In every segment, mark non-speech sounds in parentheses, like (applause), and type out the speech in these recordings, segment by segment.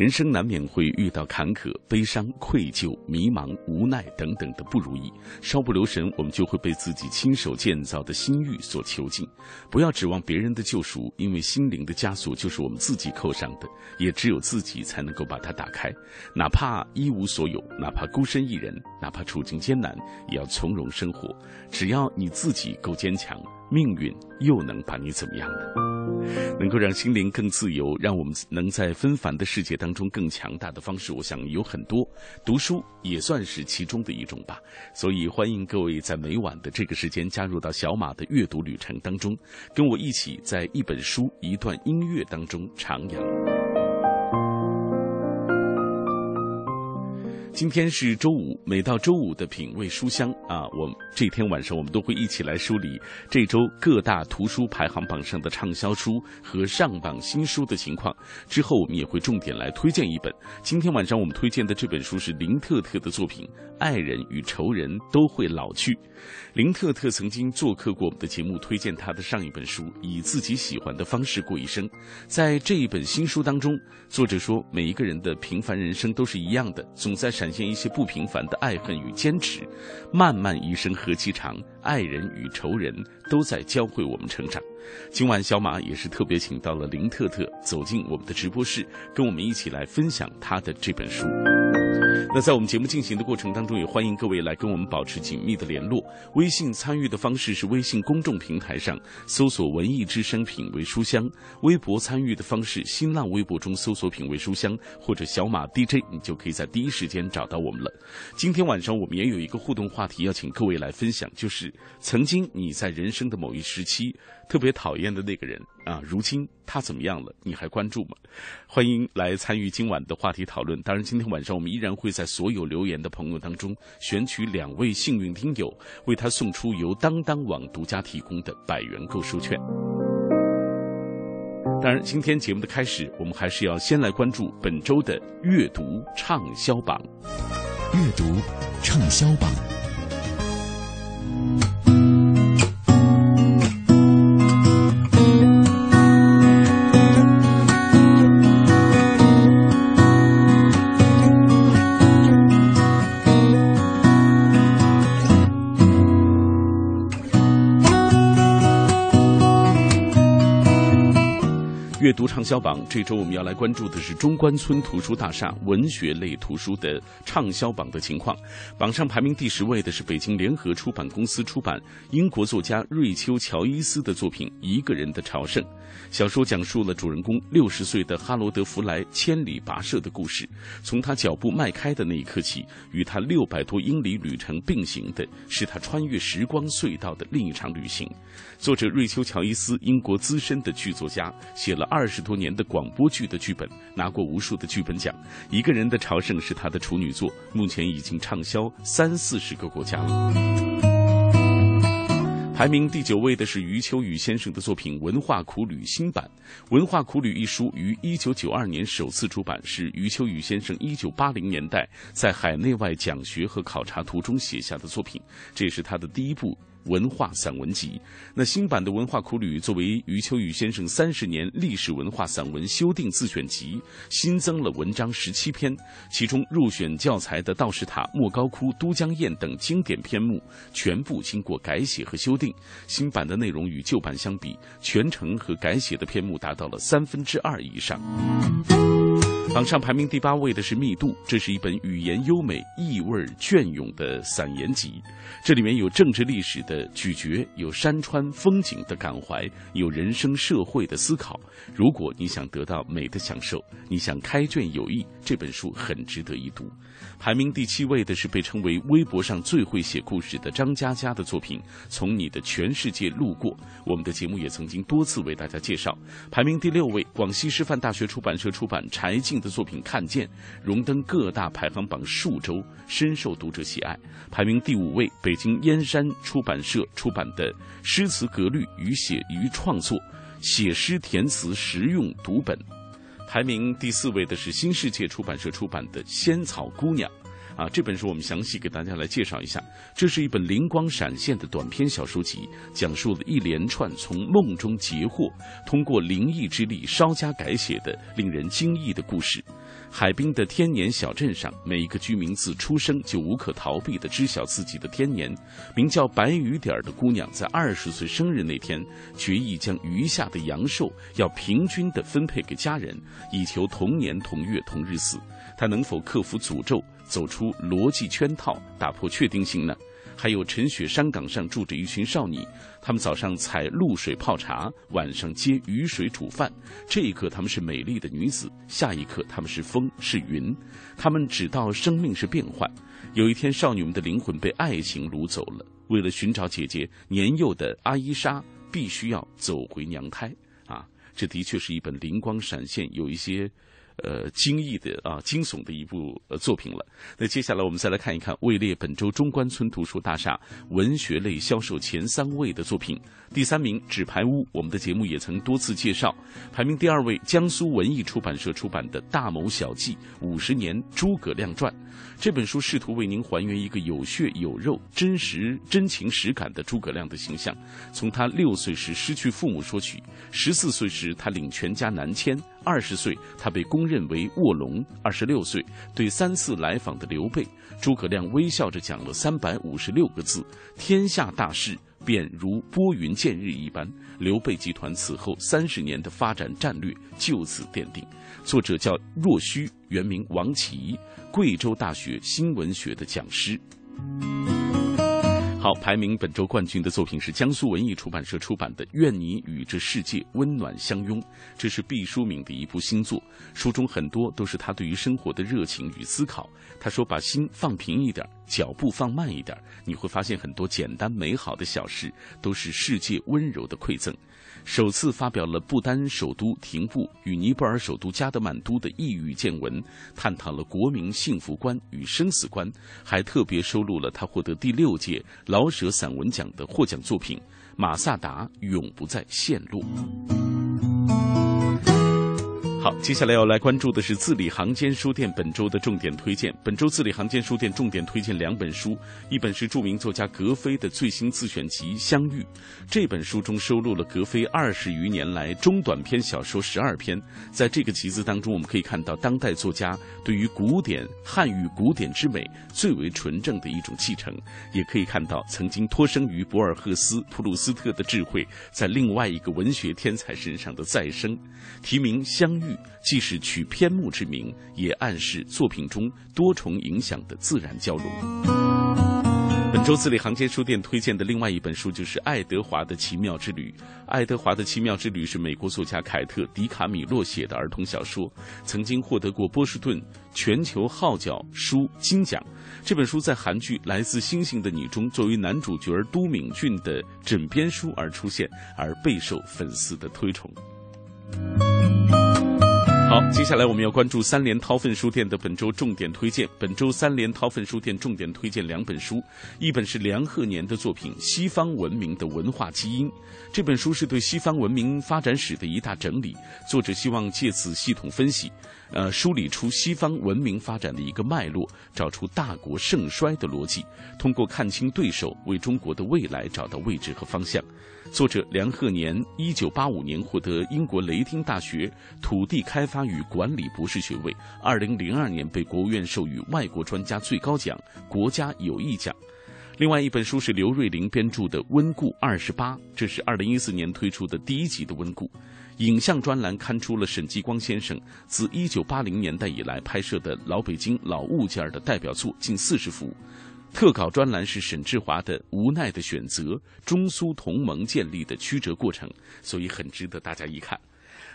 人生难免会遇到坎坷、悲伤、愧疚、迷茫、无奈等等的不如意，稍不留神，我们就会被自己亲手建造的心狱所囚禁。不要指望别人的救赎，因为心灵的枷锁就是我们自己扣上的，也只有自己才能够把它打开。哪怕一无所有，哪怕孤身一人，哪怕处境艰难，也要从容生活。只要你自己够坚强。命运又能把你怎么样呢？能够让心灵更自由，让我们能在纷繁的世界当中更强大的方式，我想有很多。读书也算是其中的一种吧。所以欢迎各位在每晚的这个时间加入到小马的阅读旅程当中，跟我一起在一本书、一段音乐当中徜徉。今天是周五，每到周五的品味书香啊，我这天晚上我们都会一起来梳理这周各大图书排行榜上的畅销书和上榜新书的情况。之后我们也会重点来推荐一本。今天晚上我们推荐的这本书是林特特的作品《爱人与仇人都会老去》。林特特曾经做客过我们的节目，推荐他的上一本书《以自己喜欢的方式过一生》。在这一本新书当中，作者说每一个人的平凡人生都是一样的，总在展现一些不平凡的爱恨与坚持。漫漫一生何其长，爱人与仇人都在教会我们成长。今晚小马也是特别请到了林特特走进我们的直播室，跟我们一起来分享他的这本书。那在我们节目进行的过程当中，也欢迎各位来跟我们保持紧密的联络。微信参与的方式是微信公众平台上搜索“文艺之声品味书香”，微博参与的方式，新浪微博中搜索“品味书香”或者“小马 DJ”，你就可以在第一时间找到我们了。今天晚上我们也有一个互动话题要请各位来分享，就是曾经你在人生的某一时期特别讨厌的那个人啊，如今他怎么样了？你还关注吗？欢迎来参与今晚的话题讨论。当然，今天晚上我们依然会在所有留言的朋友当中选取两位幸运听友，为他送出由当当网独家提供的百元购书券。当然，今天节目的开始，我们还是要先来关注本周的阅读畅销榜。阅读畅销榜。阅读畅销榜，这周我们要来关注的是中关村图书大厦文学类图书的畅销榜的情况。榜上排名第十位的是北京联合出版公司出版英国作家瑞秋·乔伊斯的作品《一个人的朝圣》。小说讲述了主人公六十岁的哈罗德·弗莱千里跋涉的故事。从他脚步迈开的那一刻起，与他六百多英里旅程并行的是他穿越时光隧道的另一场旅行。作者瑞秋·乔伊斯，英国资深的剧作家，写了二二十多年的广播剧的剧本，拿过无数的剧本奖。一个人的朝圣是他的处女作，目前已经畅销三四十个国家了。排名第九位的是余秋雨先生的作品《文化苦旅》新版，《文化苦旅》一书于一九九二年首次出版，是余秋雨先生一九八零年代在海内外讲学和考察途中写下的作品，这也是他的第一部。文化散文集，那新版的《文化苦旅》作为余秋雨先生三十年历史文化散文修订自选集，新增了文章十七篇，其中入选教材的《道士塔》《莫高窟》《都江堰》等经典篇目，全部经过改写和修订。新版的内容与旧版相比，全程和改写的篇目达到了三分之二以上。榜上排名第八位的是《密度》，这是一本语言优美、意味隽永的散言集。这里面有政治历史的咀嚼，有山川风景的感怀，有人生社会的思考。如果你想得到美的享受，你想开卷有益，这本书很值得一读。排名第七位的是被称为微博上最会写故事的张嘉佳的作品《从你的全世界路过》。我们的节目也曾经多次为大家介绍。排名第六位，广西师范大学出版社出版柴静的作品《看见》，荣登各大排行榜数周，深受读者喜爱。排名第五位，北京燕山出版社出版的《诗词格律与写与创作》，写诗填词实用读本。排名第四位的是新世界出版社出版的《仙草姑娘》，啊，这本书我们详细给大家来介绍一下。这是一本灵光闪现的短篇小说集，讲述了一连串从梦中截获，通过灵异之力稍加改写的令人惊异的故事。海滨的天年小镇上，每一个居民自出生就无可逃避地知晓自己的天年。名叫白雨点儿的姑娘，在二十岁生日那天，决意将余下的阳寿要平均地分配给家人，以求同年同月同日死。她能否克服诅咒，走出逻辑圈套，打破确定性呢？还有陈雪山岗上住着一群少女，她们早上采露水泡茶，晚上接雨水煮饭。这一刻她们是美丽的女子，下一刻她们是风是云。她们知道生命是变幻。有一天，少女们的灵魂被爱情掳走了。为了寻找姐姐，年幼的阿伊莎必须要走回娘胎。啊，这的确是一本灵光闪现，有一些。呃，惊异的啊，惊悚的一部呃作品了。那接下来我们再来看一看位列本周中关村图书大厦文学类销售前三位的作品。第三名《纸牌屋》，我们的节目也曾多次介绍。排名第二位，江苏文艺出版社出版的《大谋小计：五十年诸葛亮传》。这本书试图为您还原一个有血有肉、真实真情实感的诸葛亮的形象，从他六岁时失去父母说起，十四岁时他领全家南迁，二十岁他被公认为卧龙，二十六岁对三次来访的刘备，诸葛亮微笑着讲了三百五十六个字：天下大事便如拨云见日一般。刘备集团此后三十年的发展战略就此奠定。作者叫若虚，原名王琦。贵州大学新闻学的讲师。好，排名本周冠军的作品是江苏文艺出版社出版的《愿你与这世界温暖相拥》，这是毕淑敏的一部新作。书中很多都是她对于生活的热情与思考。她说：“把心放平一点，脚步放慢一点，你会发现很多简单美好的小事都是世界温柔的馈赠。”首次发表了不丹首都廷布与尼泊尔首都加德满都的异域见闻，探讨了国民幸福观与生死观，还特别收录了他获得第六届老舍散文奖的获奖作品《马萨达永不再陷落》。好，接下来要来关注的是字里行间书店本周的重点推荐。本周字里行间书店重点推荐两本书，一本是著名作家格非的最新自选集《相遇》，这本书中收录了格非二十余年来中短篇小说十二篇。在这个集子当中，我们可以看到当代作家对于古典汉语古典之美最为纯正的一种继承，也可以看到曾经托生于博尔赫斯、普鲁斯特的智慧在另外一个文学天才身上的再生。提名《相遇》。既是取篇目之名，也暗示作品中多重影响的自然交融。本周字里行间书店推荐的另外一本书就是爱德华的奇妙之旅。爱德华的奇妙之旅是美国作家凯特·迪卡米洛写的儿童小说，曾经获得过波士顿全球号角书金奖。这本书在韩剧《来自星星的你》中作为男主角都敏俊的枕边书而出现，而备受粉丝的推崇。好，接下来我们要关注三联韬奋书店的本周重点推荐。本周三联韬奋书店重点推荐两本书，一本是梁鹤年的作品《西方文明的文化基因》。这本书是对西方文明发展史的一大整理，作者希望借此系统分析，呃，梳理出西方文明发展的一个脉络，找出大国盛衰的逻辑，通过看清对手，为中国的未来找到位置和方向。作者梁鹤年，一九八五年获得英国雷丁大学土地开发与管理博士学位，二零零二年被国务院授予外国专家最高奖——国家友谊奖。另外一本书是刘瑞玲编著的《温故二十八》，这是二零一四年推出的第一集的《温故》。影像专栏刊出了沈继光先生自一九八零年代以来拍摄的老北京老物件的代表作近四十幅。特稿专栏是沈志华的无奈的选择，中苏同盟建立的曲折过程，所以很值得大家一看。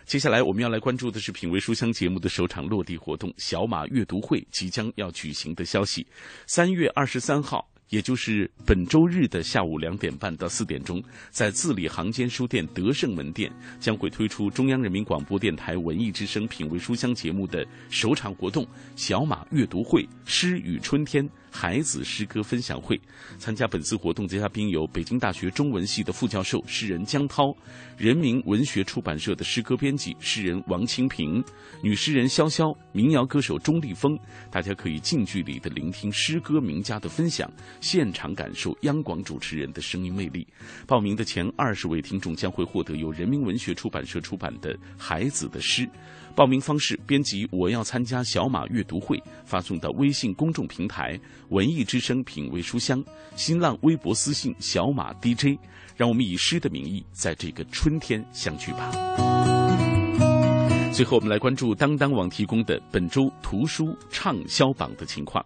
接下来我们要来关注的是品味书香节目的首场落地活动——小马阅读会即将要举行的消息。三月二十三号。也就是本周日的下午两点半到四点钟，在字里行间书店德胜门店将会推出中央人民广播电台文艺之声品味书香节目的首场活动——小马阅读会，诗与春天。孩子诗歌分享会，参加本次活动的嘉宾有北京大学中文系的副教授诗人江涛，人民文学出版社的诗歌编辑诗人王清平，女诗人潇潇，民谣歌手钟立风。大家可以近距离的聆听诗歌名家的分享，现场感受央广主持人的声音魅力。报名的前二十位听众将会获得由人民文学出版社出版的《孩子的诗》。报名方式：编辑“我要参加小马阅读会”，发送到微信公众平台“文艺之声品味书香”，新浪微博私信“小马 DJ”。让我们以诗的名义，在这个春天相聚吧。最后，我们来关注当当网提供的本周图书畅销榜的情况。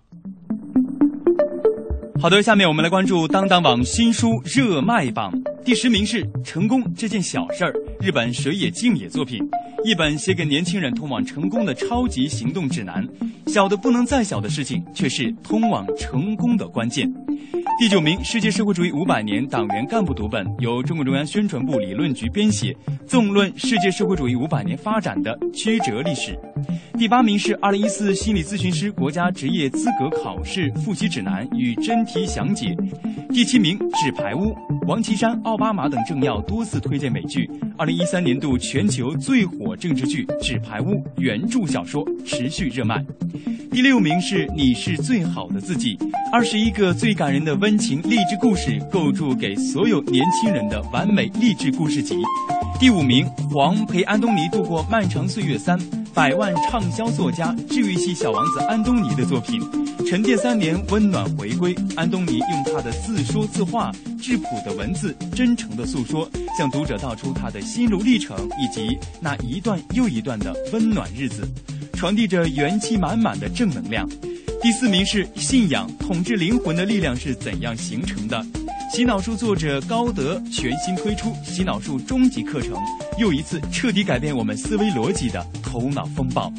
好的，下面我们来关注当当网新书热卖榜，第十名是《成功这件小事儿》，日本水野静也作品，一本写给年轻人通往成功的超级行动指南。小的不能再小的事情，却是通往成功的关键。第九名，《世界社会主义五百年党员干部读本》，由中共中央宣传部理论局编写，纵论世界社会主义五百年发展的曲折历史。第八名是《二零一四心理咨询师国家职业资格考试复习指南与真题详解》。第七名，《纸牌屋》，王岐山、奥巴马等政要多次推荐美剧，二零一三年度全球最火政治剧《纸牌屋》原著小说持续热卖。第六名是《你是最好的自己》，二十一个最感人的温情励志故事，构筑给所有年轻人的完美励志故事集。第五名，黄陪安东尼度过漫长岁月三，百万畅销作家、治愈系小王子安东尼的作品，沉淀三年，温暖回归。安东尼用他的自说自话、质朴的文字、真诚的诉说，向读者道出他的心路历程以及那一段又一段的温暖日子，传递着元气满满的正能量。第四名是信仰统治灵魂的力量是怎样形成的？洗脑术作者高德全新推出洗脑术终极课程，又一次彻底改变我们思维逻辑的头脑风暴。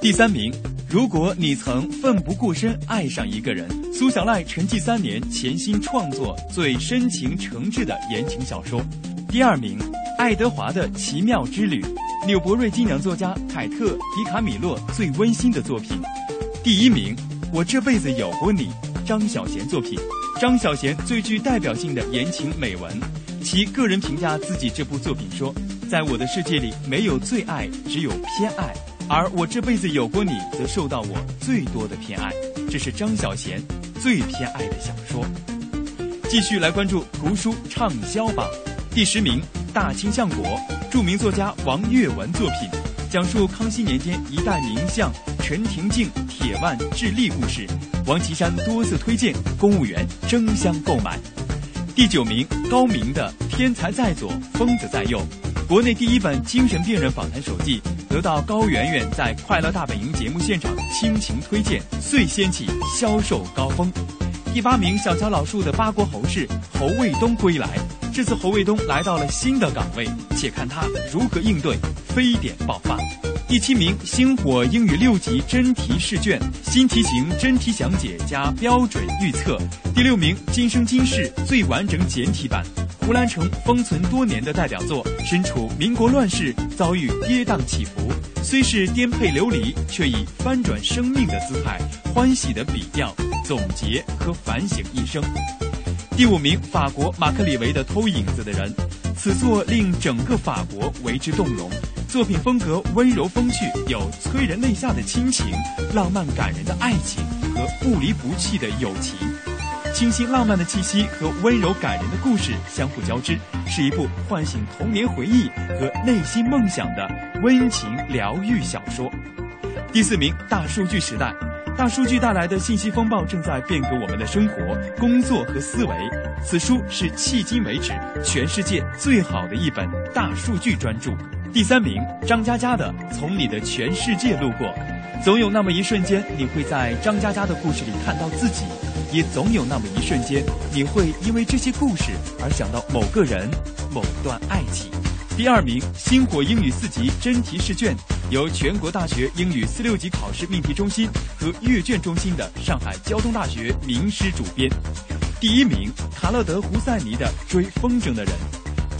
第三名，如果你曾奋不顾身爱上一个人，苏小赖沉寂三年潜心创作最深情诚挚的言情小说。第二名，爱德华的奇妙之旅，纽伯瑞金奖作家凯特迪卡米洛最温馨的作品。第一名，我这辈子有过你，张小娴作品。张小娴最具代表性的言情美文，其个人评价自己这部作品说：“在我的世界里，没有最爱，只有偏爱。而我这辈子有过你，则受到我最多的偏爱。”这是张小娴最偏爱的小说。继续来关注图书畅销榜，第十名《大清相国》，著名作家王岳文作品，讲述康熙年间一代名相陈廷敬铁腕治吏故事。王岐山多次推荐，公务员争相购买。第九名，高明的《天才在左，疯子在右》，国内第一本精神病人访谈手记，得到高圆圆在《快乐大本营》节目现场倾情推荐，遂掀起销售高峰。第八名，小乔老树的《八国侯氏》，侯卫东归来，这次侯卫东来到了新的岗位，且看他如何应对，非典爆发。第七名，星火英语六级真题试卷，新题型真题详解加标准预测。第六名，今生今世最完整简体版，胡兰成封存多年的代表作，身处民国乱世，遭遇跌宕起伏，虽是颠沛流离，却以翻转生命的姿态，欢喜的笔调总结和反省一生。第五名，法国马克里维的偷影子的人，此作令整个法国为之动容。作品风格温柔风趣，有催人泪下的亲情、浪漫感人的爱情和不离不弃的友情，清新浪漫的气息和温柔感人的故事相互交织，是一部唤醒童年回忆和内心梦想的温情疗愈小说。第四名，《大数据时代》，大数据带来的信息风暴正在变革我们的生活、工作和思维。此书是迄今为止全世界最好的一本大数据专著。第三名，张嘉佳的《从你的全世界路过》，总有那么一瞬间，你会在张嘉佳的故事里看到自己，也总有那么一瞬间，你会因为这些故事而想到某个人、某段爱情。第二名，星火英语四级真题试卷，由全国大学英语四六级考试命题中心和阅卷中心的上海交通大学名师主编。第一名，卡勒德·胡塞尼的《追风筝的人》，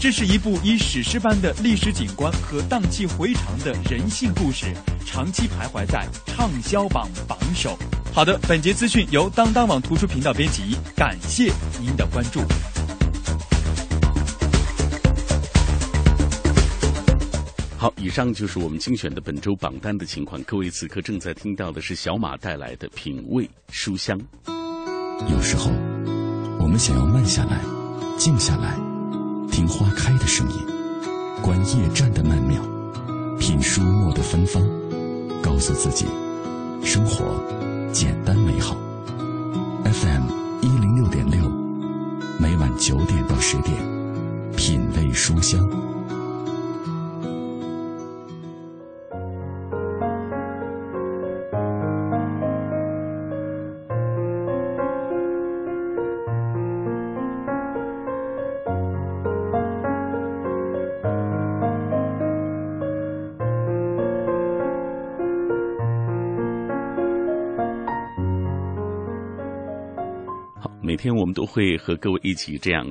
这是一部以史诗般的历史景观和荡气回肠的人性故事，长期徘徊在畅销榜榜首。好的，本节资讯由当当网图书频道编辑，感谢您的关注。好，以上就是我们精选的本周榜单的情况。各位此刻正在听到的是小马带来的品味书香。有时候，我们想要慢下来，静下来，听花开的声音，观夜战的曼妙，品书墨的芬芳，告诉自己，生活简单美好。FM 一零六点六，每晚九点到十点，品味书香。天我们都会和各位一起这样，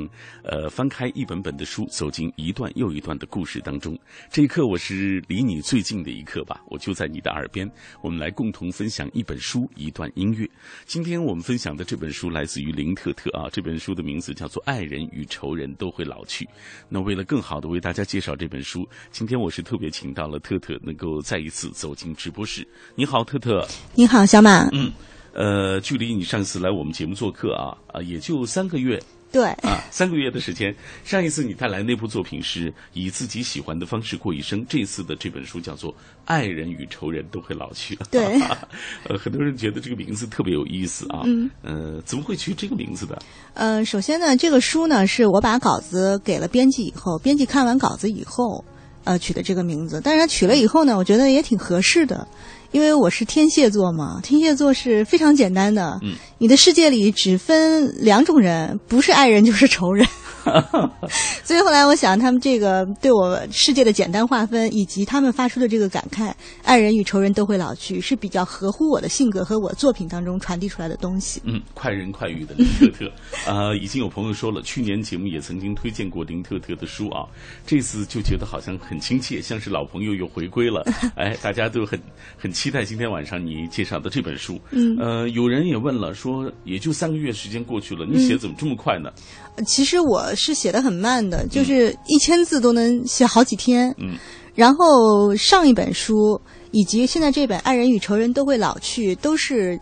呃，翻开一本本的书，走进一段又一段的故事当中。这一刻，我是离你最近的一刻吧，我就在你的耳边。我们来共同分享一本书，一段音乐。今天我们分享的这本书来自于林特特啊，这本书的名字叫做《爱人与仇人都会老去》。那为了更好的为大家介绍这本书，今天我是特别请到了特特，能够再一次走进直播室。你好，特特。你好，小马。嗯。呃，距离你上次来我们节目做客啊啊，也就三个月。对啊，三个月的时间。上一次你带来那部作品是以自己喜欢的方式过一生，这次的这本书叫做《爱人与仇人都会老去》。对，(laughs) 呃，很多人觉得这个名字特别有意思啊。嗯。呃，怎么会取这个名字的？呃，首先呢，这个书呢是我把稿子给了编辑以后，编辑看完稿子以后，呃，取的这个名字。但是他取了以后呢，我觉得也挺合适的。因为我是天蝎座嘛，天蝎座是非常简单的。嗯，你的世界里只分两种人，不是爱人就是仇人。(laughs) 所以后来我想，他们这个对我世界的简单划分，以及他们发出的这个感慨，爱人与仇人都会老去，是比较合乎我的性格和我作品当中传递出来的东西。嗯，快人快语的林特特，(laughs) 呃，已经有朋友说了，去年节目也曾经推荐过林特特的书啊，这次就觉得好像很亲切，像是老朋友又回归了。(laughs) 哎，大家都很很期待今天晚上你介绍的这本书。嗯，呃，有人也问了，说也就三个月时间过去了，你写怎么这么快呢？其实我是写的很慢的，就是一千字都能写好几天。嗯，然后上一本书以及现在这本《爱人与仇人都会老去》都是。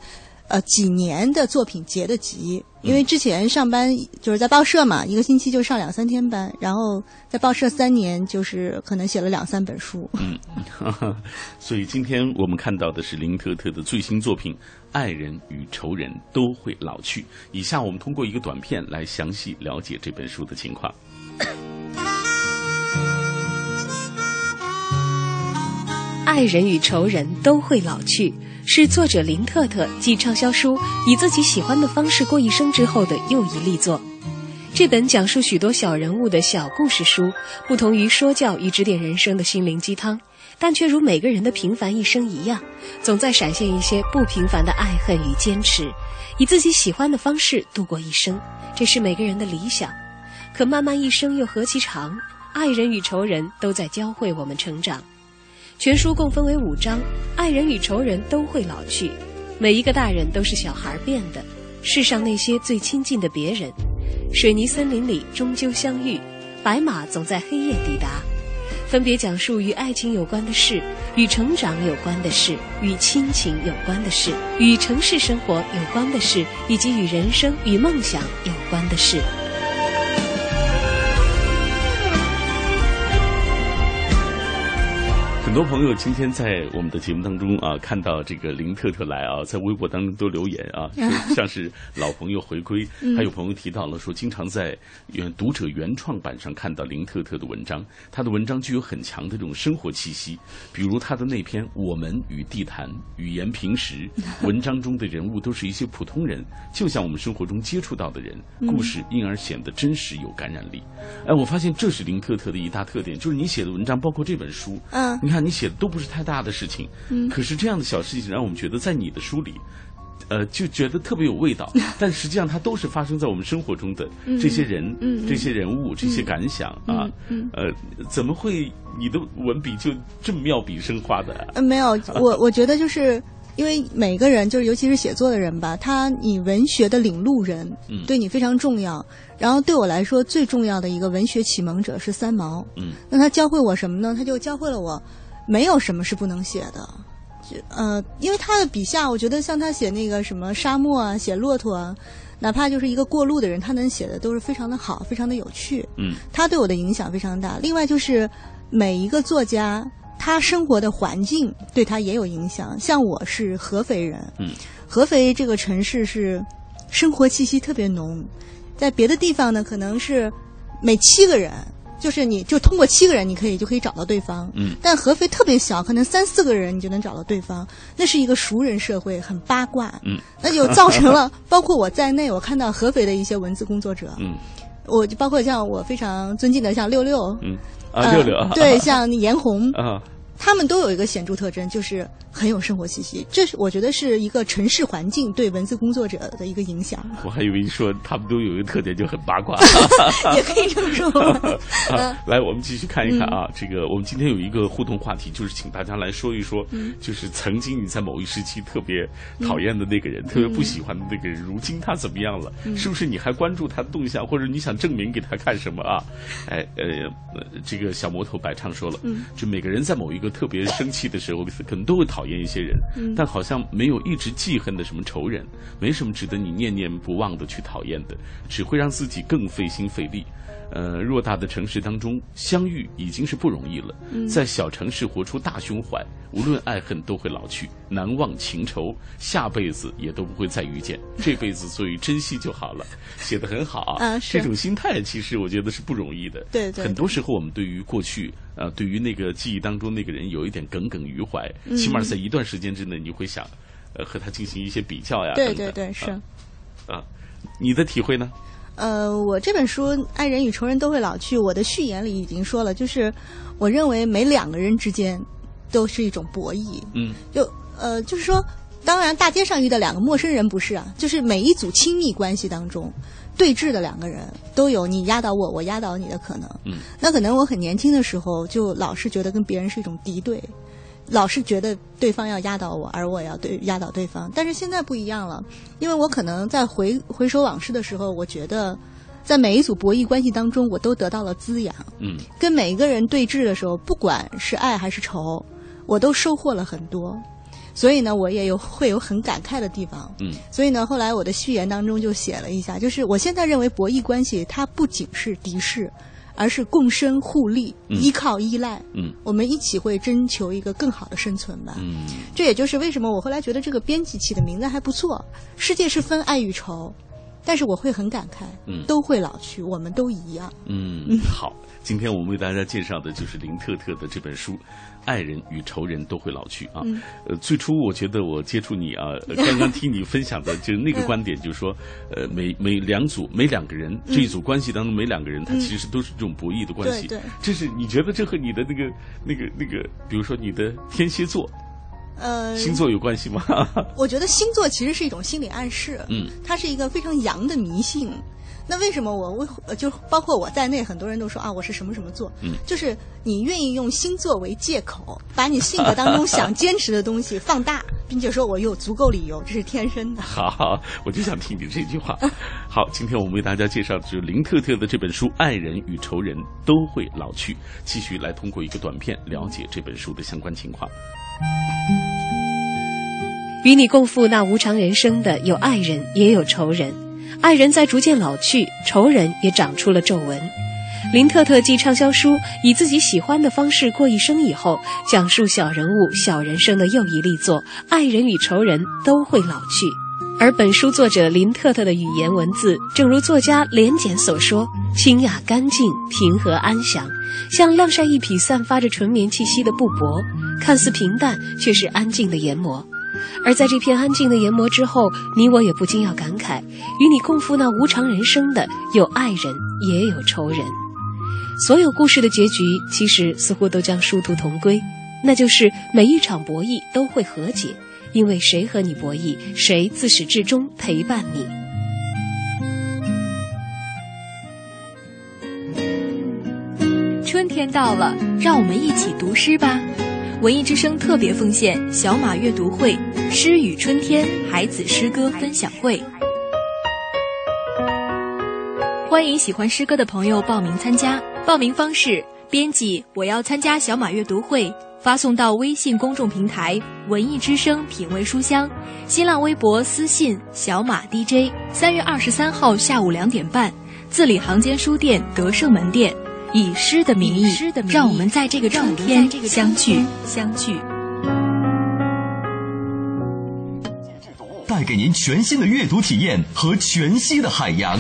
呃，几年的作品结的集，因为之前上班就是在报社嘛，一个星期就上两三天班，然后在报社三年，就是可能写了两三本书。嗯，(laughs) 所以今天我们看到的是林特特的最新作品《爱人与仇人都会老去》。以下我们通过一个短片来详细了解这本书的情况。(coughs) 爱人与仇人都会老去。是作者林特特继畅销书《以自己喜欢的方式过一生》之后的又一力作。这本讲述许多小人物的小故事书，不同于说教与指点人生的心灵鸡汤，但却如每个人的平凡一生一样，总在闪现一些不平凡的爱恨与坚持，以自己喜欢的方式度过一生。这是每个人的理想，可漫漫一生又何其长？爱人与仇人都在教会我们成长。全书共分为五章，爱人与仇人都会老去，每一个大人都是小孩变的。世上那些最亲近的别人，水泥森林里终究相遇，白马总在黑夜抵达。分别讲述与爱情有关的事，与成长有关的事，与亲情有关的事，与城市生活有关的事，以及与人生与梦想有关的事。很很多朋友今天在我们的节目当中啊，看到这个林特特来啊，在微博当中都留言啊，说 (laughs) 像是老朋友回归。还有朋友提到了说，经常在原读者原创版上看到林特特的文章，他的文章具有很强的这种生活气息。比如他的那篇《我们与地坛》，语言平实，文章中的人物都是一些普通人，就像我们生活中接触到的人，故事因而显得真实有感染力。哎，我发现这是林特特的一大特点，就是你写的文章，包括这本书，嗯你看你写的都不是太大的事情，嗯，可是这样的小事情让我们觉得在你的书里。呃，就觉得特别有味道，(laughs) 但实际上它都是发生在我们生活中的这些人、这些人物、这些感想啊。呃，怎么会你的文笔就这么妙笔生花的？呃，没有，(laughs) 我我觉得就是因为每个人，就是尤其是写作的人吧，他你文学的领路人，嗯对你非常重要。然后对我来说，最重要的一个文学启蒙者是三毛。嗯，那他教会我什么呢？他就教会了我，没有什么是不能写的。就呃，因为他的笔下，我觉得像他写那个什么沙漠啊，写骆驼啊，哪怕就是一个过路的人，他能写的都是非常的好，非常的有趣。嗯他对我的影响非常大。另外就是每一个作家，他生活的环境对他也有影响。像我是合肥人，嗯，合肥这个城市是生活气息特别浓，在别的地方呢，可能是每七个人。就是你就通过七个人，你可以就可以找到对方。嗯，但合肥特别小，可能三四个人你就能找到对方。那是一个熟人社会，很八卦。嗯，那就造成了，(laughs) 包括我在内，我看到合肥的一些文字工作者，嗯我就包括像我非常尊敬的像六六，嗯啊，呃六六啊，对，像严红，啊，他们都有一个显著特征，就是很有生活气息。这是我觉得是一个城市环境对文字工作者的一个影响，(laughs) 我还以为你说他们都有一个特点，就很八卦。(laughs) 也可以这么说 (laughs) 来，我们继续看一看嗯啊，这个我们今天有一个互动话题，就是请大家来说一说，嗯就是曾经你在某一时期特别讨厌的那个人，特别不喜欢的那个人，如今他怎么样了？嗯是不是你还关注他的动向，或者你想证明给他看什么啊？哎，呃，呃这个小魔头白唱说了，嗯就每个人在某一个特别生气的时候，可能都会讨厌一些人，嗯但好像没有一直记恨的什么仇人，没什么值得你念念不忘的去讨厌的，只会让自己更费心费力。呃，偌大的城市当中相遇已经是不容易了，在小城市活出大胸怀，无论爱恨都会老去，难忘情仇，下辈子也都不会再遇见，这辈子所以珍惜就好了。写的很好啊是这种心态其实我觉得是不容易的。对对很多时候我们对于过去，呃，对于那个记忆当中那个人有一点耿耿于怀，起码在一段时间之内，你会想，呃，和他进行一些比较呀。对等等对对，是。啊啊，你的体会呢？呃，我这本书《爱人与仇人都会老去》，我的序言里已经说了，就是我认为每两个人之间都是一种博弈。嗯就呃，就是说，当然大街上遇到两个陌生人不是啊，就是每一组亲密关系当中，对峙的两个人都有你压倒我，我压倒你的可能。嗯，那可能我很年轻的时候就老是觉得跟别人是一种敌对。老是觉得对方要压倒我，而我要对压倒对方。但是现在不一样了，因为我可能在回回首往事的时候，我觉得在每一组博弈关系当中，我都得到了滋养。嗯跟每一个人对峙的时候，不管是爱还是仇，我都收获了很多。所以呢，我也有会有很感慨的地方。嗯所以呢，后来我的序言当中就写了一下，就是我现在认为博弈关系它不仅是敌视，而是共生互利、嗯依靠依赖。嗯我们一起会征求一个更好的生存吧。嗯这也就是为什么我后来觉得这个编辑起的名字还不错。世界是分爱与仇，但是我会很感慨，嗯都会老去，我们都一样。嗯，(laughs) 好，今天我们为大家介绍的就是林特特的这本书《爱人与仇人都会老去》啊。嗯呃，最初我觉得我接触你啊，呃 (laughs) 刚刚听你分享的就是那个观点，就是说，呃，每每两组每两个人这一组关系当中每两个人，他其实都是这种博弈的关系。嗯对对这是你觉得这和你的那个那个那个，比如说你的天蝎座呃，星座有关系吗？(laughs) 我觉得星座其实是一种心理暗示，嗯，它是一个非常阳的迷信。那为什么我为呃就包括我在内，很多人都说啊，我是什么什么座，嗯就是你愿意用星座为借口，把你性格当中想坚持的东西放大，并且说我有足够理由，这是天生的。(laughs) 好，好我就想听你这句话。好，今天我们为大家介绍的是林特特的这本书《爱人与仇人都会老去》，继续来通过一个短片了解这本书的相关情况。与你共赴那无常人生的有爱人，也有仇人。爱人在逐渐老去，仇人也长出了皱纹。林特特继畅销书《以自己喜欢的方式过一生》以后，讲述小人物、小人生的又一力作《爱人与仇人都会老去》。而本书作者林特特的语言文字，正如作家连简所说，清雅干净、平和安详，像晾晒一匹散发着纯棉气息的布帛，看似平淡，却是安静的研磨。而在这片安静的研磨之后，你我也不禁要感慨：与你共赴那无常人生的，有爱人，也有仇人。所有故事的结局，其实似乎都将殊途同归，那就是每一场博弈都会和解，因为谁和你博弈，谁自始至终陪伴你。春天到了，让我们一起读诗吧。文艺之声特别奉献小马阅读会“诗与春天”孩子诗歌分享会，欢迎喜欢诗歌的朋友报名参加。报名方式：编辑“我要参加小马阅读会”，发送到微信公众平台“文艺之声品味书香”，新浪微博私信“小马 DJ”。三月二十三号下午两点半，字里行间书店德胜门店。以诗的名义，让我们在这个春天相聚相聚。带给您全新的阅读体验和全息的海洋。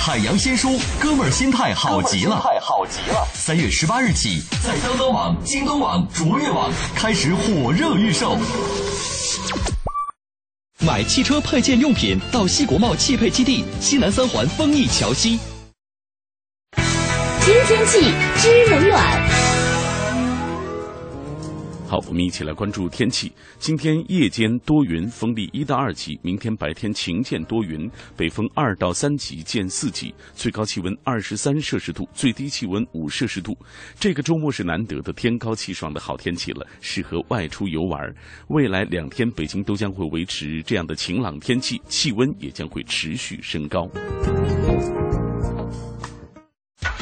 海洋新书，哥们儿心态好极了，太好极了。三月十八日起，在当当网、京东网、卓越网开始火热预售。买汽车配件用品到西国贸汽配基地西南三环丰益桥西。知天气，知冷暖。好，我们一起来关注天气。今天夜间多云，风力一到二级；明天白天晴见多云，北风二到三级见四级，最高气温二十三摄氏度，最低气温五摄氏度。这个周末是难得的天高气爽的好天气了，适合外出游玩。未来两天，北京都将会维持这样的晴朗天气，气温也将会持续升高。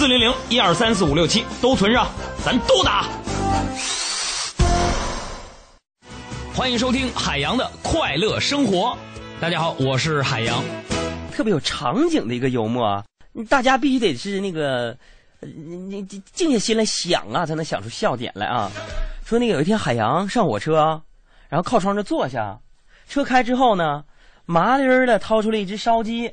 四零零一二三四五六七都存上，咱都打。欢迎收听海洋的快乐生活。大家好，我是海洋。特别有场景的一个幽默啊，大家必须得是那个，你你静下心来想啊，才能想出笑点来啊。说那个有一天海洋上火车，然后靠窗这坐下，车开之后呢，麻利儿的掏出了一只烧鸡，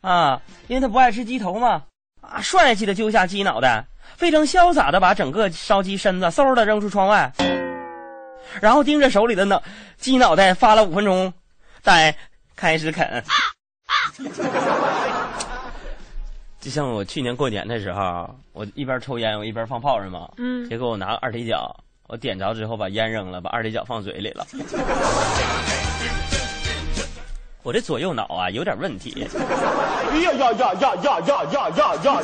啊，因为他不爱吃鸡头嘛。啊！帅气的揪下鸡脑袋，非常潇洒的把整个烧鸡身子嗖的扔出窗外，然后盯着手里的脑鸡脑袋发了五分钟，再开始啃。(laughs) 就像我去年过年的时候，我一边抽烟，我一边放炮是吗。嗯。结果我拿个二踢脚，我点着之后把烟扔了，把二踢脚放嘴里了。我这左右脑啊有点问题。哎呀呀呀呀呀呀呀呀呀呀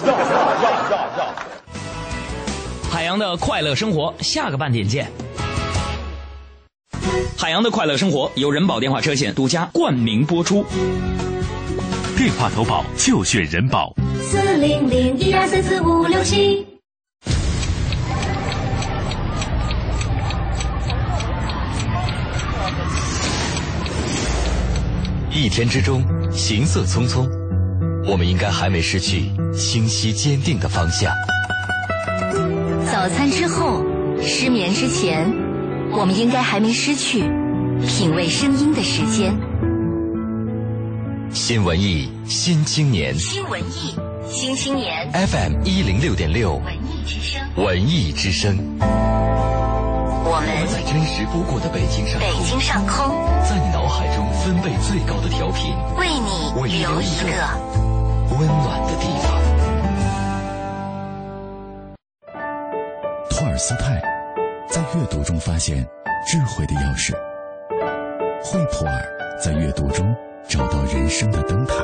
呀呀！海洋的快乐生活，下个半点见。海洋的快乐生活由人保电话车险独家冠名播出。电话投保就选人保。四零零一二三四五六七。一天之中，行色匆匆，我们应该还没失去清晰坚定的方向。早餐之后，失眠之前，我们应该还没失去品味声音的时间。新文艺新青年，新文艺新青年，FM 一零六点六，文艺之声，文艺之声。我们在真实不过的北京上空，北京上空，在你脑海中分贝最高的调频，为你留一个温暖的地方。托尔斯泰在阅读中发现智慧的钥匙，惠普尔在阅读中找到人生的灯塔，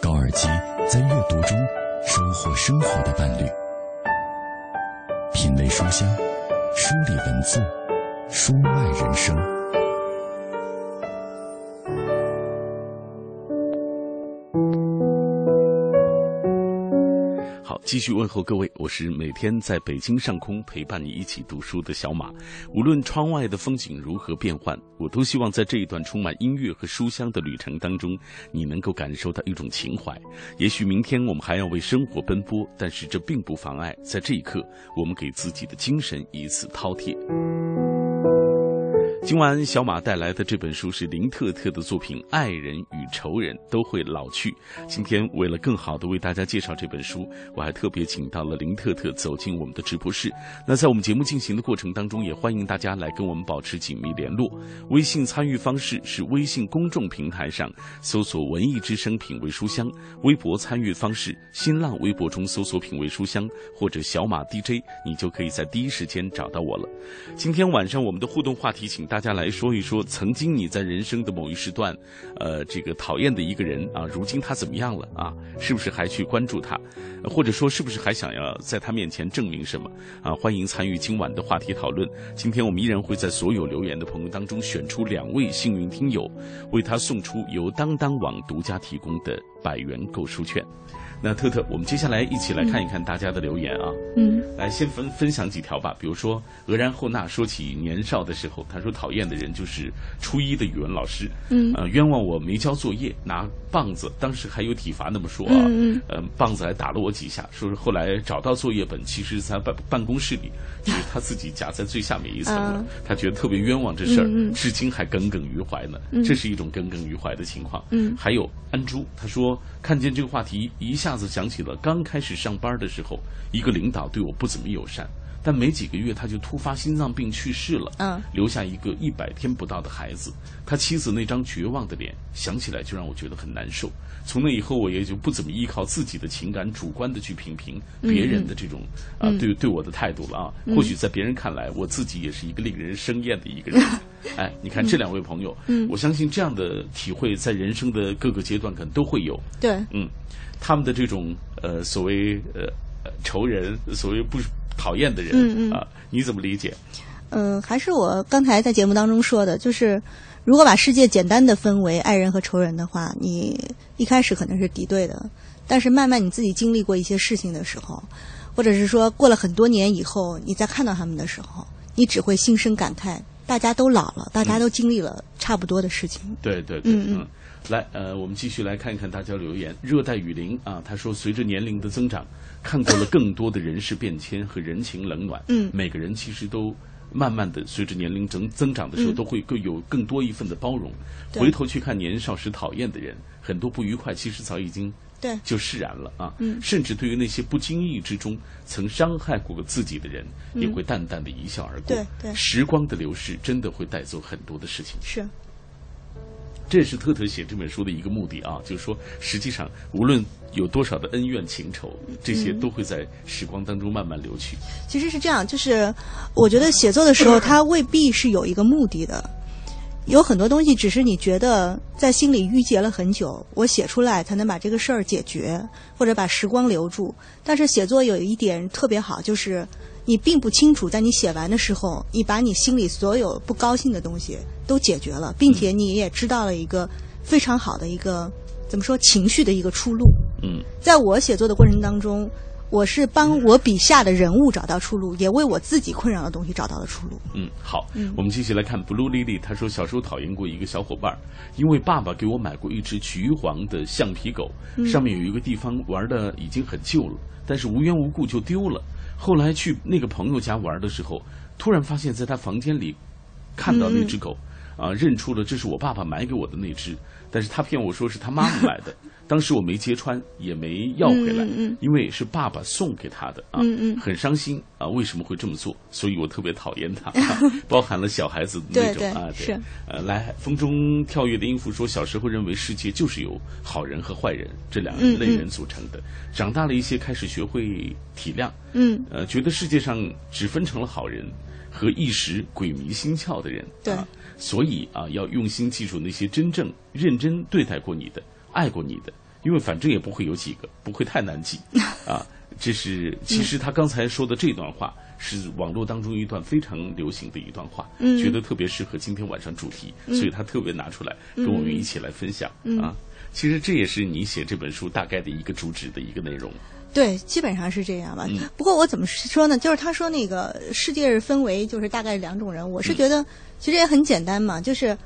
高尔基，在阅读中收获生活的伴侣。品味书香，梳理文字，书卖人生。继续问候各位，我是每天在北京上空陪伴你一起读书的小马。无论窗外的风景如何变幻，我都希望在这一段充满音乐和书香的旅程当中，你能够感受到一种情怀。也许明天我们还要为生活奔波，但是这并不妨碍在这一刻，我们给自己的精神一次饕餮。今晚小马带来的这本书是林特特的作品《爱人与仇人都会老去》。今天为了更好的为大家介绍这本书，我还特别请到了林特特走进我们的直播室。那在我们节目进行的过程当中，也欢迎大家来跟我们保持紧密联络。微信参与方式是微信公众平台上搜索“文艺之声品味书香”，微博参与方式新浪微博中搜索“品味书香”或者“小马 DJ”，你就可以在第一时间找到我了。今天晚上我们的互动话题，请大大家来说一说，曾经你在人生的某一时段，呃，这个讨厌的一个人啊，如今他怎么样了啊？是不是还去关注他，或者说是不是还想要在他面前证明什么啊？欢迎参与今晚的话题讨论。今天我们依然会在所有留言的朋友当中选出两位幸运听友，为他送出由当当网独家提供的百元购书券。那特特，我们接下来一起来看一看大家的留言啊。嗯，来先分分享几条吧。比如说，俄然后娜说起年少的时候，他说讨厌的人就是初一的语文老师。嗯呃，冤枉我没交作业，拿棒子，当时还有体罚那么说啊。嗯嗯呃，棒子还打了我几下，说是后来找到作业本，其实在办办公室里，就是他自己夹在最下面一层了。嗯他觉得特别冤枉这事儿，至今还耿耿于怀呢。嗯这是一种耿耿于怀的情况。嗯还有安珠，他说看见这个话题，一下子想起了刚开始上班的时候，一个领导对我不怎么友善，但没几个月他就突发心脏病去世了，嗯留下一个一百天不到的孩子。他妻子那张绝望的脸，想起来就让我觉得很难受。从那以后，我也就不怎么依靠自己的情感，主观的去评评别人的这种啊、嗯对对我的态度了啊。嗯或许在别人看来，我自己也是一个令人生厌的一个人。(laughs) 哎，你看这两位朋友，嗯我相信这样的体会在人生的各个阶段可能都会有。对，嗯，他们的这种呃所谓呃呃仇人，所谓不讨厌的人，嗯嗯啊，你怎么理解？嗯，还是我刚才在节目当中说的，就是如果把世界简单的分为爱人和仇人的话，你一开始可能是敌对的，但是慢慢你自己经历过一些事情的时候，或者是说过了很多年以后，你再看到他们的时候，你只会心生感叹，大家都老了，大家都经历了差不多的事情。对对对，嗯嗯来，呃，我们继续来看一看大家留言。热带雨林啊，他说，随着年龄的增长，看过了更多的人事变迁和人情冷暖。嗯每个人其实都慢慢的随着年龄增增长的时候，嗯都会更有更多一份的包容。回头去看年少时讨厌的人，很多不愉快其实早已经对就释然了啊。嗯甚至对于那些不经意之中曾伤害过自己的人，嗯也会淡淡的一笑而过。对对时光的流逝真的会带走很多的事情。是，这也是特特写这本书的一个目的啊，就是说，实际上无论有多少的恩怨情仇，这些嗯都会在时光当中慢慢流去。其实是这样，就是我觉得写作的时候，(laughs) 它未必是有一个目的的。有很多东西只是你觉得在心里郁结了很久，我写出来才能把这个事儿解决，或者把时光留住。但是写作有一点特别好，就是你并不清楚，在你写完的时候，你把你心里所有不高兴的东西都解决了，并且你也知道了一个非常好的一个怎么说情绪的一个出路。嗯在我写作的过程当中，我是帮我笔下的人物找到出路，也为我自己困扰的东西找到了出路。嗯，好，嗯我们继续来看 Blue Lily，他说小时候讨厌过一个小伙伴，因为爸爸给我买过一只橘黄的橡皮狗，嗯上面有一个地方玩的已经很旧了，但是无缘无故就丢了。后来去那个朋友家玩的时候，突然发现在他房间里看到那只狗，啊、认出了这是我爸爸买给我的那只，但是他骗我说是他妈妈买的。当时我没揭穿，也没要回来，嗯嗯嗯。因为是爸爸送给他的啊，嗯嗯。很伤心啊，为什么会这么做？所以我特别讨厌他，(laughs) 包含了小孩子的那种啊对。呃，来风中跳跃的音符说，小时候认为世界就是由好人和坏人这两类人组成的，长大了一些开始学会体谅，嗯。呃，觉得世界上只分成了好人和一时鬼迷心窍的人，对。啊，所以啊，要用心记住那些真正认真对待过你的、爱过你的、因为反正也不会有几个，不会太难记 (laughs) 啊。这是其实他刚才说的这段话是网络当中一段非常流行的一段话，嗯觉得特别适合今天晚上主题，所以他特别拿出来跟我们一起来分享、嗯啊。其实这也是你写这本书大概的一个主旨的一个内容。对，基本上是这样吧。嗯不过我怎么说呢？就是他说那个世界分为就是大概两种人，我是觉得其实也很简单嘛，就是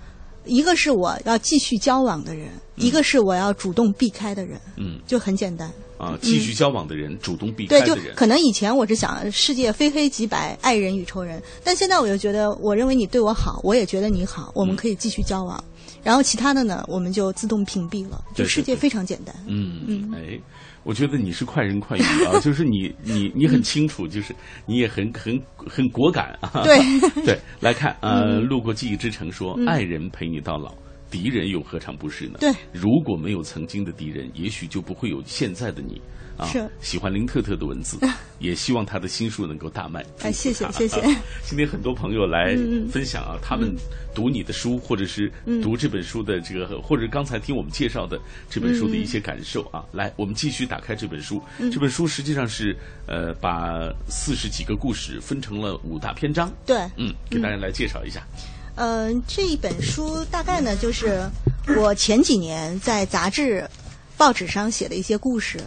一个是我要继续交往的人，一个是我要主动避开的人，嗯。就很简单。啊，继续交往的人，主动避开对，就，可能以前我是想世界非黑即白，爱人与仇人，但现在我就觉得，我认为你对我好，我也觉得你好，我们可以继续交往。然后其他的呢，我们就自动屏蔽了，就世界非常简单。嗯嗯。哎，我觉得你是快人快语啊，(laughs) 就是你你你很清楚，就是你也很很很果敢啊。对 (laughs) 对，来看呃，嗯路过记忆之城说，嗯爱人陪你到老。敌人又何尝不是呢？对，如果没有曾经的敌人，也许就不会有现在的你啊。喜欢林特特的文字，(laughs) 也希望他的新书能够大卖。哎谢谢谢谢今天很多朋友来嗯嗯分享啊，他们读你的书，或者是嗯读这本书的这个，或者刚才听我们介绍的这本书的一些感受啊。来，我们继续打开这本书。嗯这本书实际上是呃，把四十几个故事分成了五大篇章。对，嗯，给大家来介绍一下。呃，这一本书大概呢，就是我前几年在杂志、报纸上写的一些故事。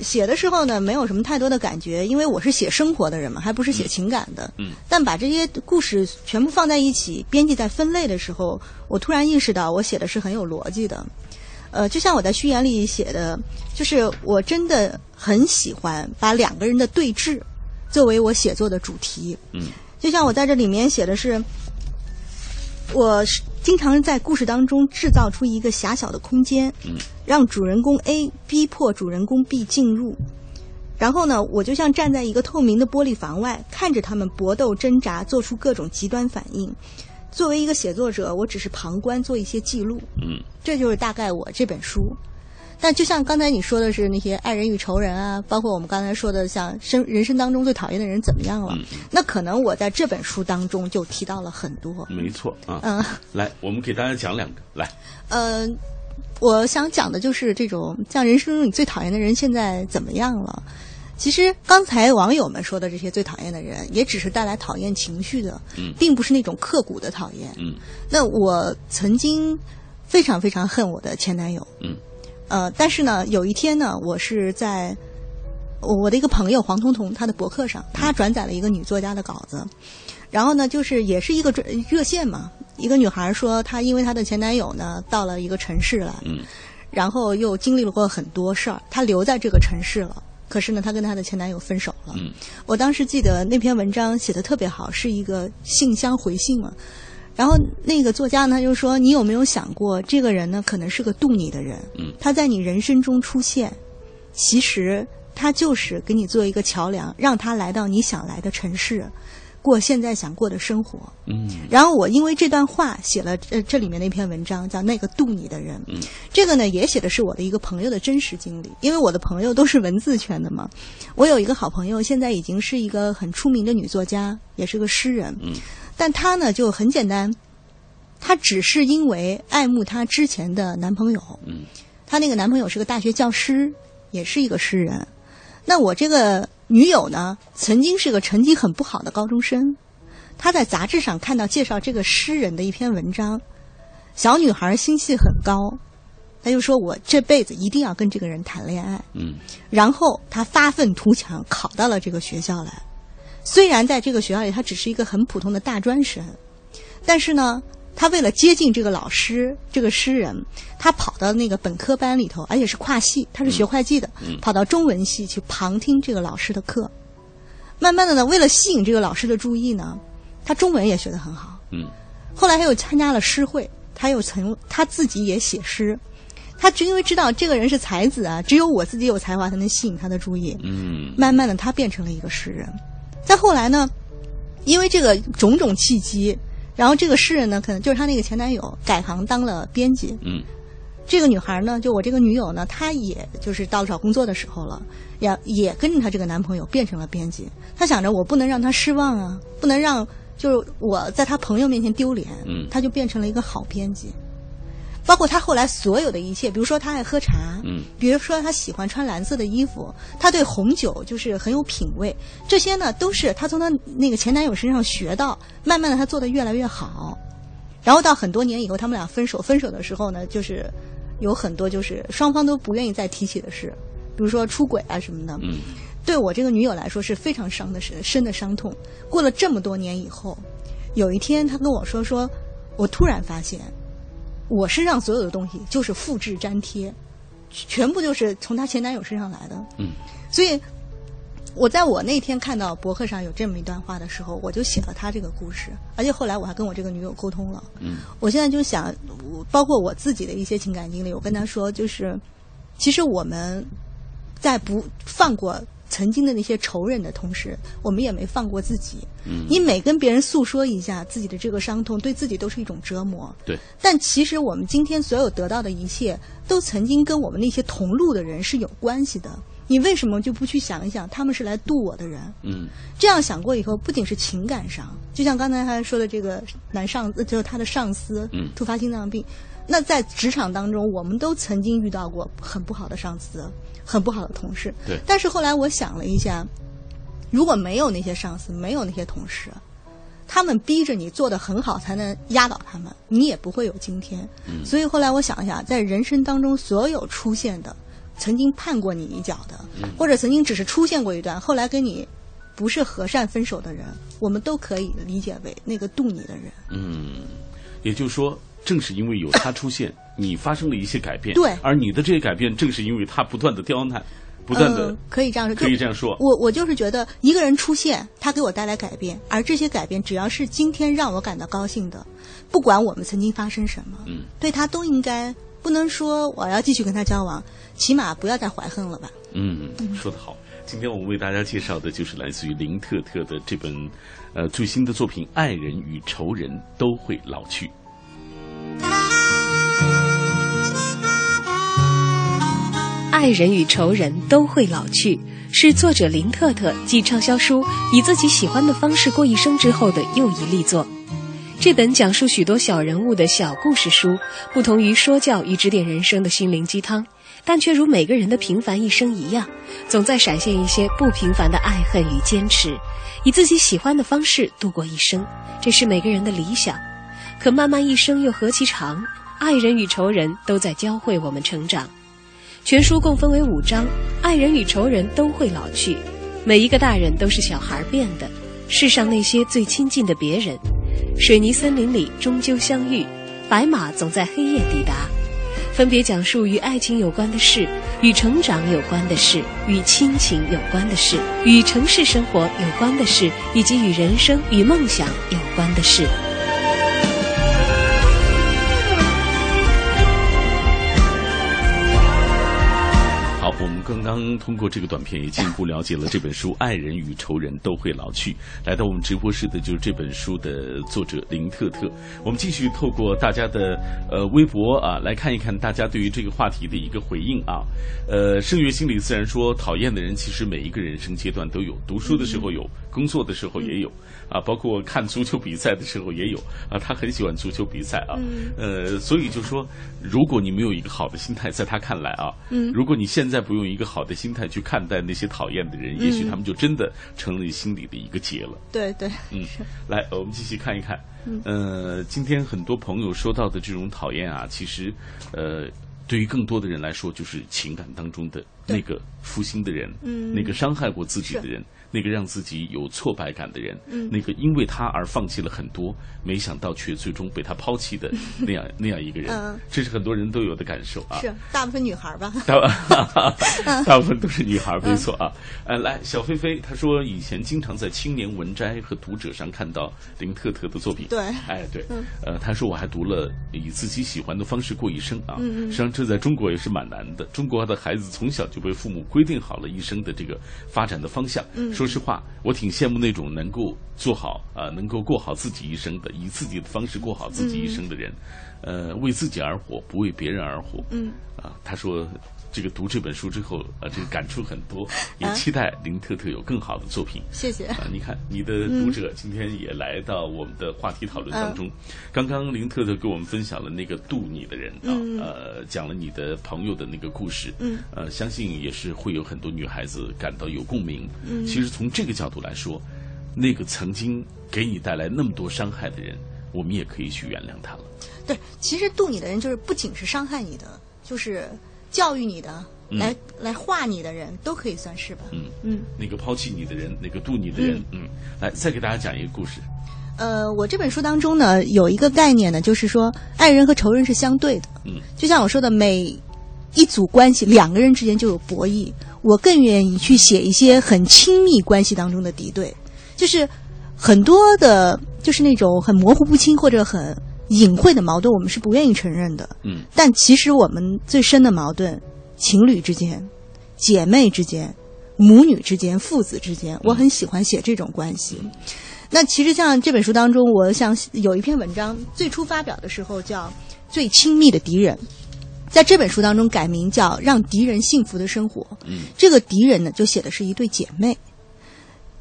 写的时候呢，没有什么太多的感觉，因为我是写生活的人嘛，还不是写情感的。嗯。但把这些故事全部放在一起，编辑在分类的时候，我突然意识到，我写的是很有逻辑的。呃，就像我在序言里写的，就是我真的很喜欢把两个人的对峙作为我写作的主题。嗯。就像我在这里面写的是，我是经常在故事当中制造出一个狭小的空间，嗯，让主人公 A 逼迫主人公 B 进入，然后呢，我就像站在一个透明的玻璃房外，看着他们搏斗挣扎，做出各种极端反应。作为一个写作者，我只是旁观，做一些记录。嗯，这就是大概我这本书。但就像刚才你说的是那些爱人与仇人啊，包括我们刚才说的像生人生当中最讨厌的人怎么样了，那可能我在这本书当中就提到了很多。没错啊。嗯，来，我们给大家讲两个。来，呃，我想讲的就是这种像人生中你最讨厌的人现在怎么样了。其实刚才网友们说的这些最讨厌的人，也只是带来讨厌情绪的，嗯。并不是那种刻骨的讨厌。嗯。那我曾经非常非常恨我的前男友，嗯。呃，但是呢，有一天呢，我是在我的一个朋友黄彤彤他的博客上，他转载了一个女作家的稿子，然后呢，就是也是一个专热线嘛，一个女孩说她因为她的前男友呢到了一个城市来，嗯然后又经历了过很多事儿，她留在这个城市了。可是呢，她跟她的前男友分手了。嗯我当时记得那篇文章写的特别好，是一个信箱回信嘛。然后那个作家呢就说：“你有没有想过，这个人呢可能是个渡你的人，嗯他在你人生中出现，其实他就是给你做一个桥梁，让他来到你想来的城市，过现在想过的生活。”嗯然后我因为这段话写了呃这里面那篇文章，叫《那个渡你的人》。嗯，这个呢也写的是我的一个朋友的真实经历，因为我的朋友都是文字圈的嘛。我有一个好朋友，现在已经是一个很出名的女作家，也是个诗人。嗯，但她呢就很简单，她只是因为爱慕她之前的男朋友。嗯，她那个男朋友是个大学教师，也是一个诗人。那我这个女友呢，曾经是个成绩很不好的高中生。她在杂志上看到介绍这个诗人的一篇文章，小女孩心气很高，她就说：“我这辈子一定要跟这个人谈恋爱。”嗯然后她发愤图强，考到了这个学校来。虽然在这个学校里，她只是一个很普通的大专生，但是呢，她为了接近这个老师，这个诗人，他跑到那个本科班里头，而且是跨系，他是学会计的，嗯跑到中文系去旁听这个老师的课。慢慢的呢，为了吸引这个老师的注意呢，他中文也学得很好。嗯后来他又参加了诗会，他又曾他自己也写诗。他只因为知道这个人是才子啊，只有我自己有才华才能吸引他的注意。嗯慢慢的，他变成了一个诗人。再后来呢，因为这个种种契机，然后这个诗人呢，可能就是他那个前男友改行当了编辑。嗯这个女孩呢，就我这个女友呢，她也就是到了找工作的时候了，也也跟着她这个男朋友变成了编辑。她想着我不能让他失望啊，不能让就是我在他朋友面前丢脸，嗯她就变成了一个好编辑。包括他后来所有的一切，比如说他爱喝茶，嗯，比如说他喜欢穿蓝色的衣服，他对红酒就是很有品味，这些呢都是他从他那个前男友身上学到，慢慢的他做的越来越好，然后到很多年以后，他们俩分手，分手的时候呢，就是有很多就是双方都不愿意再提起的事，比如说出轨啊什么的，嗯，对我这个女友来说是非常伤的深深的伤痛。过了这么多年以后，有一天他跟我说说，我突然发现。我身上所有的东西就是复制粘贴，全部就是从她前男友身上来的。嗯，所以我在我那天看到博客上有这么一段话的时候，我就写了她这个故事。而且后来我还跟我这个女友沟通了。嗯，我现在就想，包括我自己的一些情感经历，我跟她说，就是其实我们在不放过。曾经的那些仇人的同时，我们也没放过自己。嗯，你每跟别人诉说一下自己的这个伤痛，对自己都是一种折磨。对。但其实我们今天所有得到的一切，都曾经跟我们那些同路的人是有关系的。你为什么就不去想一想，他们是来渡我的人？嗯。这样想过以后，不仅是情感上，就像刚才他说的这个男上，就是他的上司，嗯，突发心脏病。那在职场当中，我们都曾经遇到过很不好的上司。很不好的同事，对。但是后来我想了一下，如果没有那些上司，没有那些同事，他们逼着你做的很好，才能压倒他们，你也不会有今天。嗯。所以后来我想一下，在人生当中所有出现的，曾经绊过你一脚的，或者曾经只是出现过一段，后来跟你不是和善分手的人，我们都可以理解为那个渡你的人。嗯，也就是说。正是因为有他出现，(laughs) 你发生了一些改变。对，而你的这些改变，正是因为他不断的刁难，不断的可以这样说，可以这样说。我我就是觉得一个人出现，他给我带来改变，而这些改变只要是今天让我感到高兴的，不管我们曾经发生什么，嗯，对他都应该不能说我要继续跟他交往，起码不要再怀恨了吧。嗯，说得好。今天我们为大家介绍的就是来自于林特特的这本呃最新的作品《爱人与仇人都会老去》。爱人与仇人都会老去，是作者林特特继畅销书《以自己喜欢的方式过一生》之后的又一力作。这本讲述许多小人物的小故事书，不同于说教与指点人生的心灵鸡汤，但却如每个人的平凡一生一样，总在闪现一些不平凡的爱恨与坚持，以自己喜欢的方式度过一生，这是每个人的理想。可漫漫一生又何其长，爱人与仇人都在教会我们成长。全书共分为五章，爱人与仇人都会老去，每一个大人都是小孩变的。世上那些最亲近的别人，水泥森林里终究相遇，白马总在黑夜抵达。分别讲述与爱情有关的事，与成长有关的事，与亲情有关的事，与城市生活有关的事，以及与人生与梦想有关的事。刚通过这个短片也进一步了解了这本书《爱人与仇人都会老去》。来到我们直播室的就是这本书的作者林特特。我们继续透过大家的呃微博啊来看一看大家对于这个话题的一个回应啊。呃，圣月心理自然说，讨厌的人其实每一个人生阶段都有，读书的时候有，工作的时候也有啊，包括看足球比赛的时候也有啊。他很喜欢足球比赛啊，呃，所以就说，如果你没有一个好的心态，在他看来啊，如果你现在。不用一个好的心态去看待那些讨厌的人，也许他们就真的成了你心里的一个结了。对对，嗯，来，我们继续看一看。呃，今天很多朋友说到的这种讨厌啊，其实，呃，对于更多的人来说，就是情感当中的那个负心的人，嗯那个伤害过自己的人。那个让自己有挫败感的人，那个因为他而放弃了很多，没想到却最终被他抛弃的 (laughs) 那样那样一个人，这是很多人都有的感受啊。是大部分女孩吧？大 (laughs) 大部分都是女孩，没错啊。呃，来，小飞飞，她说以前经常在《青年文摘》和《读者》上看到林特特的作品。对，哎，对，呃，她说我还读了《以自己喜欢的方式过一生》啊。嗯实际上，这在中国也是蛮难的。中国的孩子从小就被父母规定好了一生的这个发展的方向。嗯。说实话，我挺羡慕那种能够做好啊、能够过好自己一生的，以自己的方式过好自己一生的人，呃，为自己而活，不为别人而活。嗯，啊，他说。这个读这本书之后，啊，这个感触很多，也期待林特特有更好的作品。谢谢。啊，你看，你的读者今天也来到我们的话题讨论当中。刚刚林特特给我们分享了那个渡你的人啊，呃，讲了你的朋友的那个故事。嗯。呃，相信也是会有很多女孩子感到有共鸣。嗯。其实从这个角度来说，那个曾经给你带来那么多伤害的人，我们也可以去原谅他了。对，其实渡你的人就是不仅是伤害你的，就是。教育你的，来、嗯、来化你的人都可以算是吧。嗯嗯，那个抛弃你的人，那个渡你的人，嗯，嗯来再给大家讲一个故事。呃，我这本书当中呢，有一个概念呢，就是说爱人和仇人是相对的。嗯，就像我说的，每一组关系，两个人之间就有博弈。我更愿意去写一些很亲密关系当中的敌对，就是很多的，就是那种很模糊不清或者很。隐晦的矛盾，我们是不愿意承认的。嗯，但其实我们最深的矛盾，情侣之间、姐妹之间、母女之间、父子之间，我很喜欢写这种关系。嗯、那其实像这本书当中，我想有一篇文章，最初发表的时候叫《最亲密的敌人》，在这本书当中改名叫《让敌人幸福的生活》。嗯，这个敌人呢，就写的是一对姐妹。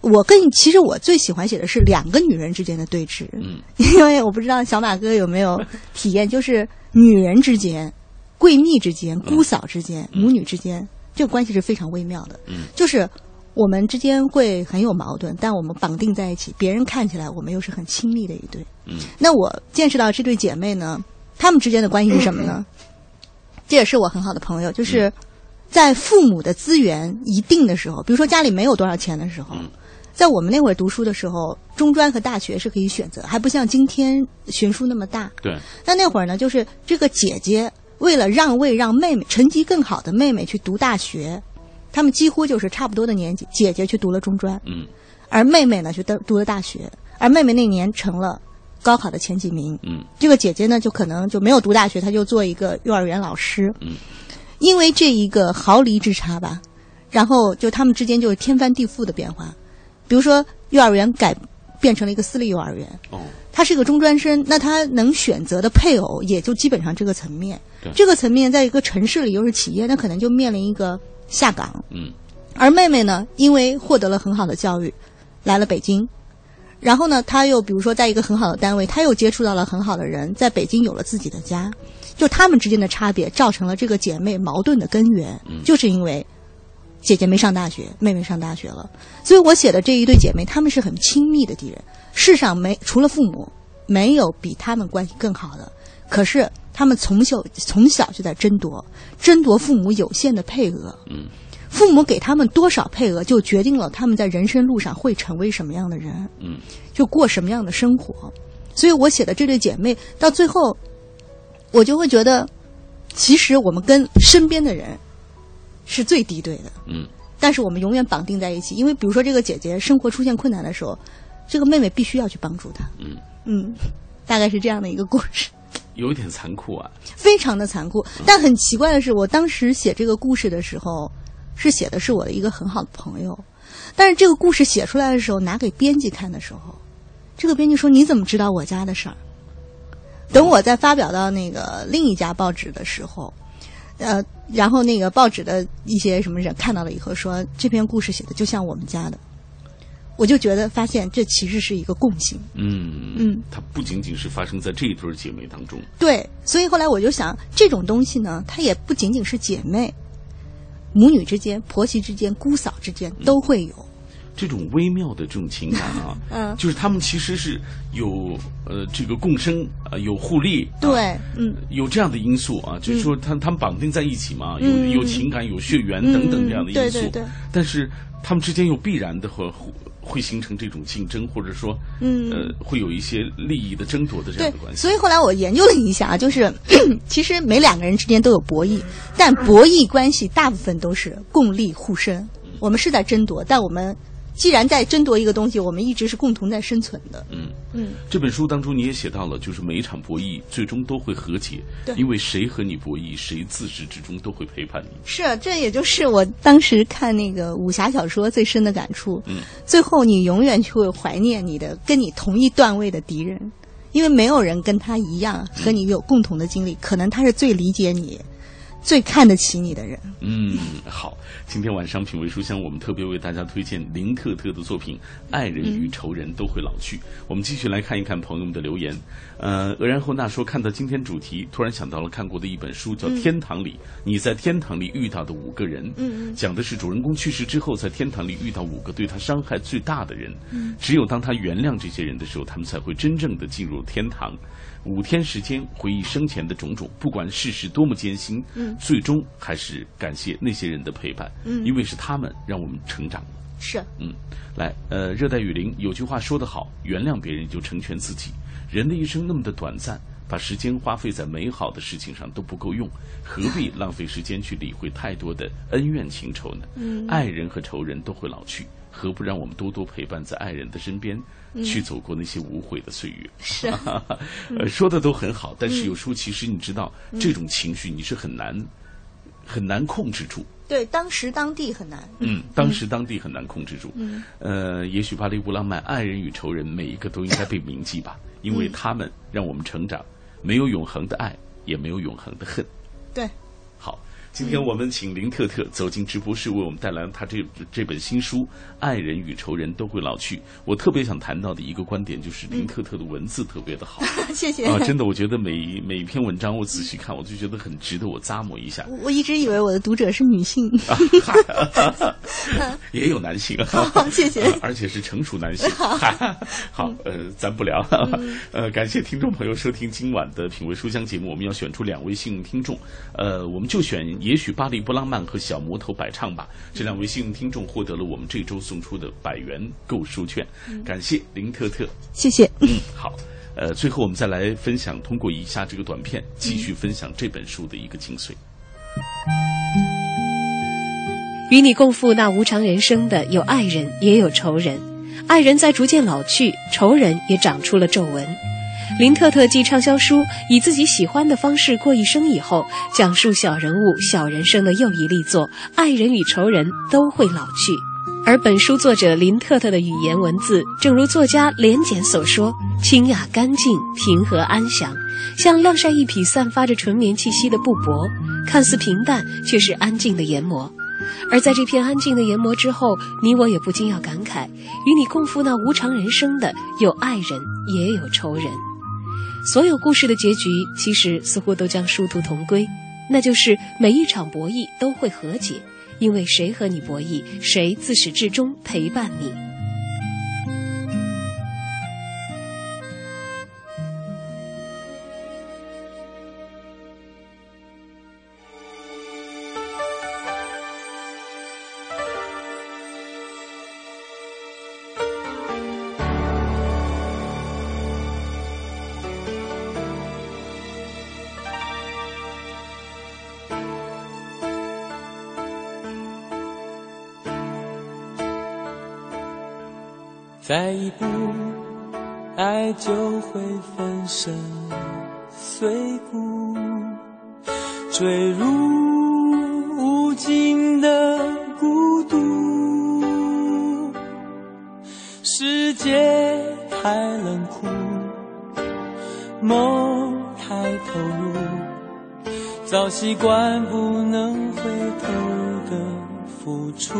我更其实我最喜欢写的是两个女人之间的对峙，嗯，(laughs) 因为我不知道小马哥有没有 (laughs) 体验，就是女人之间、闺蜜之间、姑嫂之间、嗯、母女之间，这个关系是非常微妙的，嗯，就是我们之间会很有矛盾，但我们绑定在一起，别人看起来我们又是很亲密的一对，嗯，那我见识到这对姐妹呢，她们之间的关系是什么呢？(laughs) 这也是我很好的朋友，就是在父母的资源一定的时候，比如说家里没有多少钱的时候。嗯在我们那会儿读书的时候，中专和大学是可以选择，还不像今天悬殊那么大。对。但那会儿呢，就是这个姐姐为了让位让妹妹成绩更好的妹妹去读大学，他们几乎就是差不多的年纪，姐姐去读了中专，嗯，而妹妹呢去读读了大学，而妹妹那年成了高考的前几名，嗯，这个姐姐呢就可能就没有读大学，她就做一个幼儿园老师，嗯，因为这一个毫厘之差吧，然后就他们之间就是天翻地覆的变化。比如说，幼儿园改变成了一个私立幼儿园。哦，他是个中专生，那他能选择的配偶也就基本上这个层面。这个层面在一个城市里又是企业，那可能就面临一个下岗。嗯，而妹妹呢，因为获得了很好的教育，来了北京，然后呢，他又比如说在一个很好的单位，他又接触到了很好的人，在北京有了自己的家。就他们之间的差别，造成了这个姐妹矛盾的根源，嗯、就是因为。姐姐没上大学，妹妹上大学了，所以我写的这一对姐妹，她们是很亲密的敌人。世上没除了父母，没有比她们关系更好的。可是她们从小从小就在争夺，争夺父母有限的配额。嗯，父母给他们多少配额，就决定了他们在人生路上会成为什么样的人。嗯，就过什么样的生活。所以我写的这对姐妹，到最后，我就会觉得，其实我们跟身边的人。是最敌对的，嗯，但是我们永远绑定在一起，因为比如说这个姐姐生活出现困难的时候，这个妹妹必须要去帮助她，嗯嗯，大概是这样的一个故事，有一点残酷啊，非常的残酷。但很奇怪的是，我当时写这个故事的时候，是写的是我的一个很好的朋友，但是这个故事写出来的时候，拿给编辑看的时候，这个编辑说：“你怎么知道我家的事儿？”等我再发表到那个另一家报纸的时候。呃，然后那个报纸的一些什么人看到了以后说，这篇故事写的就像我们家的，我就觉得发现这其实是一个共性。嗯嗯，它不仅仅是发生在这一对姐妹当中。对，所以后来我就想，这种东西呢，它也不仅仅是姐妹、母女之间、婆媳之间、姑嫂之间都会有。这种微妙的这种情感啊，(laughs) 嗯，就是他们其实是有呃这个共生啊、呃，有互利，对，啊、嗯，有这样的因素啊，就是说他他们绑定在一起嘛，嗯、有有情感、有血缘等等这样的因素，对对对，但是他们之间又必然的会会形成这种竞争，或者说，嗯，呃，会有一些利益的争夺的这样的关系。所以后来我研究了一下，就是 (coughs) 其实每两个人之间都有博弈，但博弈关系大部分都是共利互生。我们是在争夺，但我们。既然在争夺一个东西，我们一直是共同在生存的。嗯嗯，这本书当中你也写到了，就是每一场博弈最终都会和解，对因为谁和你博弈，谁自始至终都会陪伴你。是，这也就是我当时看那个武侠小说最深的感触。嗯，最后你永远就会怀念你的跟你同一段位的敌人，因为没有人跟他一样和你有共同的经历，可能他是最理解你、最看得起你的人。嗯，好，今天晚上品味书香，我们特别为大家推荐林特特的作品《爱人与仇人都会老去》。我们继续来看一看朋友们的留言。呃，俄然后那说，看到今天主题，突然想到了看过的一本书，叫《天堂里》，你在天堂里遇到的五个人。嗯嗯讲的是主人公去世之后，在天堂里遇到五个对他伤害最大的人。嗯只有当他原谅这些人的时候，他们才会真正的进入天堂。五天时间回忆生前的种种，不管世事多么艰辛，嗯最终还是感谢那些人的陪伴，嗯因为是他们让我们成长了。是，嗯，来，呃，热带雨林有句话说得好，原谅别人就成全自己。人的一生那么的短暂，把时间花费在美好的事情上都不够用，何必浪费时间去理会太多的恩怨情仇呢？嗯爱人和仇人都会老去，何不让我们多多陪伴在爱人的身边，嗯去走过那些无悔的岁月？是 (laughs) 呃，说的都很好，但是嗯有时候其实你知道，嗯这种情绪你是很难很难控制住。对，当时当地很难。嗯，当时当地很难控制住。嗯呃，也许巴黎不浪漫，爱人与仇人每一个都应该被铭记吧，因为嗯他们让我们成长，没有永恒的爱，也没有永恒的恨。对，好，今天我们请林特特走进直播室，为我们带来他这这本新书《爱人与仇人都会老去》。我特别想谈到的一个观点就是林特特的文字特别的好。(laughs) 谢谢。啊，真的，我觉得每每一篇文章我仔细看，我就觉得很值得我咂摸一下。我我一直以为我的读者是女性。(laughs) (laughs) 也有男性，好谢谢呃而且是成熟男性。好，呃，咱不聊了。嗯呃，感谢听众朋友收听今晚的品味书香节目，我们要选出两位幸运听众，呃，我们就选也许巴黎不浪漫和小魔头百唱吧。这两位幸运听众获得了我们这周送出的百元购书券，嗯感谢林特特。谢谢。嗯，好。呃，最后我们再来分享，通过以下这个短片，继续分享这本书的一个精髓。与你共赴那无常人生的有爱人，也有仇人。爱人在逐渐老去，仇人也长出了皱纹。林特特继畅销书《以自己喜欢的方式过一生》以后，讲述小人物、小人生的又一力作，爱人与仇人都会老去。而本书作者林特特的语言文字，正如作家连简所说，清雅干净、平和安详，像晾晒一匹散发着纯棉气息的布帛，看似平淡，却是安静的研磨。而在这片安静的研磨之后，你我也不禁要感慨：与你共赴那无常人生的，有爱人，也有仇人。所有故事的结局，其实似乎都将殊途同归，那就是每一场博弈都会和解，因为谁和你博弈，谁自始至终陪伴你。再一步，爱就会粉身碎骨，坠入无尽的孤独。世界太冷酷，梦太投入，早习惯不能回头的付出。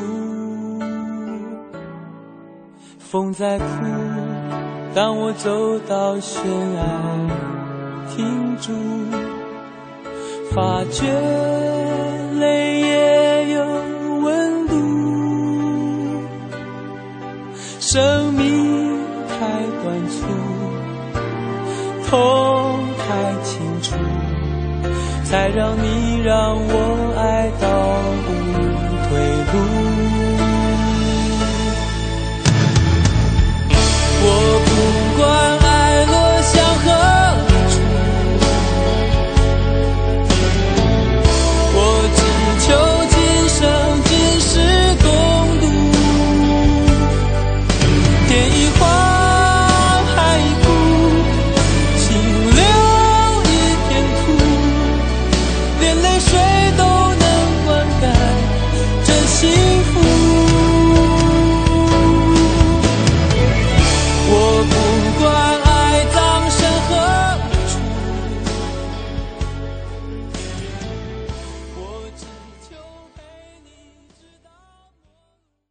风在哭，当我走到悬崖，停住，发觉泪也有温度。生命太短促，痛太清楚，才让你让我爱到无退路。